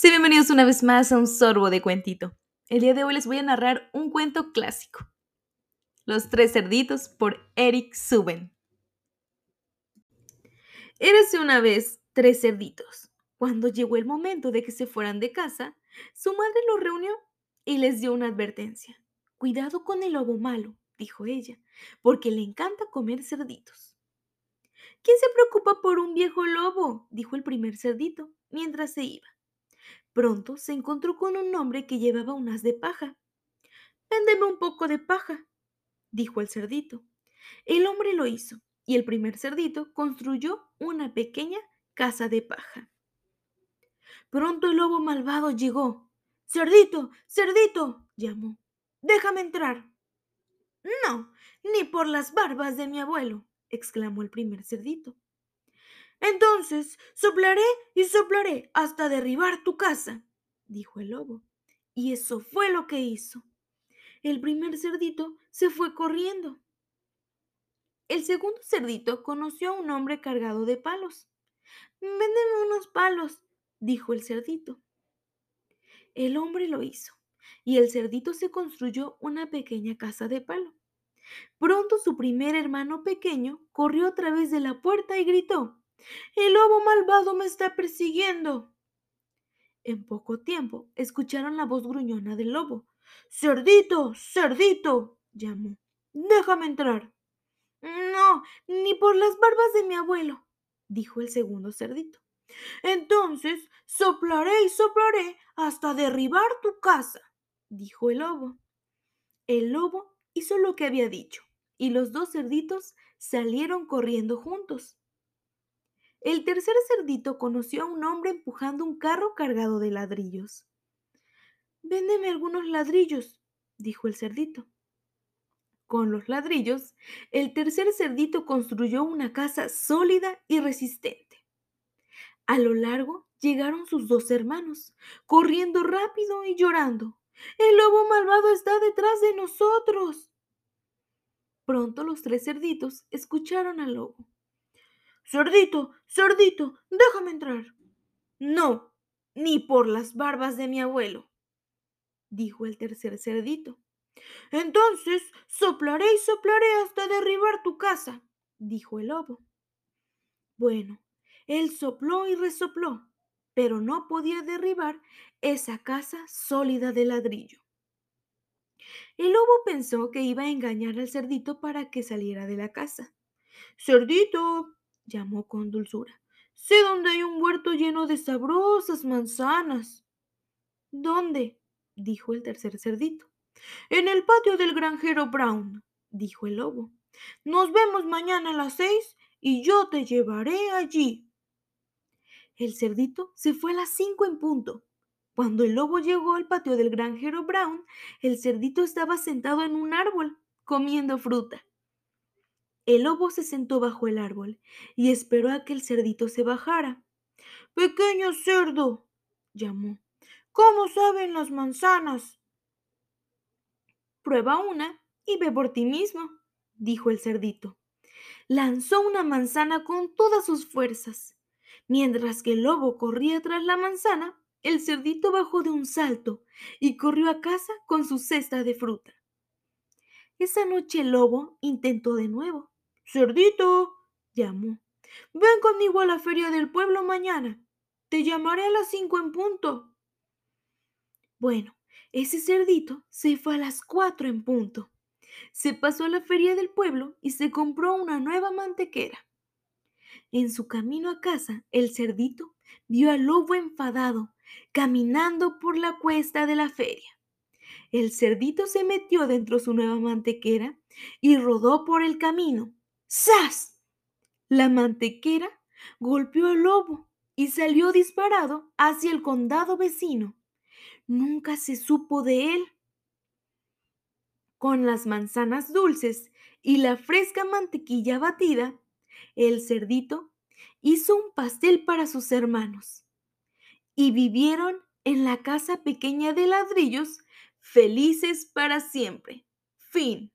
Sí, bienvenidos una vez más a un sorbo de cuentito. El día de hoy les voy a narrar un cuento clásico. Los tres cerditos por Eric Suben. Érase una vez tres cerditos. Cuando llegó el momento de que se fueran de casa, su madre los reunió y les dio una advertencia. Cuidado con el lobo malo, dijo ella, porque le encanta comer cerditos. ¿Quién se preocupa por un viejo lobo? dijo el primer cerdito mientras se iba. Pronto se encontró con un hombre que llevaba un haz de paja. Véndeme un poco de paja, dijo el cerdito. El hombre lo hizo, y el primer cerdito construyó una pequeña casa de paja. Pronto el lobo malvado llegó. Cerdito, cerdito, llamó. Déjame entrar. No, ni por las barbas de mi abuelo, exclamó el primer cerdito. Entonces soplaré y soplaré hasta derribar tu casa, dijo el lobo. Y eso fue lo que hizo. El primer cerdito se fue corriendo. El segundo cerdito conoció a un hombre cargado de palos. Véndeme unos palos, dijo el cerdito. El hombre lo hizo, y el cerdito se construyó una pequeña casa de palo. Pronto su primer hermano pequeño corrió a través de la puerta y gritó el lobo malvado me está persiguiendo. En poco tiempo escucharon la voz gruñona del lobo. Cerdito, cerdito, llamó. Déjame entrar. No, ni por las barbas de mi abuelo, dijo el segundo cerdito. Entonces soplaré y soplaré hasta derribar tu casa, dijo el lobo. El lobo hizo lo que había dicho, y los dos cerditos salieron corriendo juntos. El tercer cerdito conoció a un hombre empujando un carro cargado de ladrillos. Véndeme algunos ladrillos, dijo el cerdito. Con los ladrillos, el tercer cerdito construyó una casa sólida y resistente. A lo largo llegaron sus dos hermanos, corriendo rápido y llorando. El lobo malvado está detrás de nosotros. Pronto los tres cerditos escucharon al lobo. Cerdito, cerdito, déjame entrar. No, ni por las barbas de mi abuelo, dijo el tercer cerdito. Entonces soplaré y soplaré hasta derribar tu casa, dijo el lobo. Bueno, él sopló y resopló, pero no podía derribar esa casa sólida de ladrillo. El lobo pensó que iba a engañar al cerdito para que saliera de la casa. Cerdito, llamó con dulzura. Sé dónde hay un huerto lleno de sabrosas manzanas. ¿Dónde? dijo el tercer cerdito. En el patio del granjero Brown, dijo el lobo. Nos vemos mañana a las seis y yo te llevaré allí. El cerdito se fue a las cinco en punto. Cuando el lobo llegó al patio del granjero Brown, el cerdito estaba sentado en un árbol, comiendo fruta. El lobo se sentó bajo el árbol y esperó a que el cerdito se bajara. Pequeño cerdo, llamó. ¿Cómo saben las manzanas? Prueba una y ve por ti mismo, dijo el cerdito. Lanzó una manzana con todas sus fuerzas. Mientras que el lobo corría tras la manzana, el cerdito bajó de un salto y corrió a casa con su cesta de fruta. Esa noche el lobo intentó de nuevo, Cerdito, llamó. Ven conmigo a la feria del pueblo mañana. Te llamaré a las cinco en punto. Bueno, ese cerdito se fue a las cuatro en punto. Se pasó a la feria del pueblo y se compró una nueva mantequera. En su camino a casa, el cerdito vio al lobo enfadado caminando por la cuesta de la feria. El cerdito se metió dentro de su nueva mantequera y rodó por el camino ¡Sas! La mantequera golpeó al lobo y salió disparado hacia el condado vecino. Nunca se supo de él. Con las manzanas dulces y la fresca mantequilla batida, el cerdito hizo un pastel para sus hermanos y vivieron en la casa pequeña de ladrillos felices para siempre. Fin.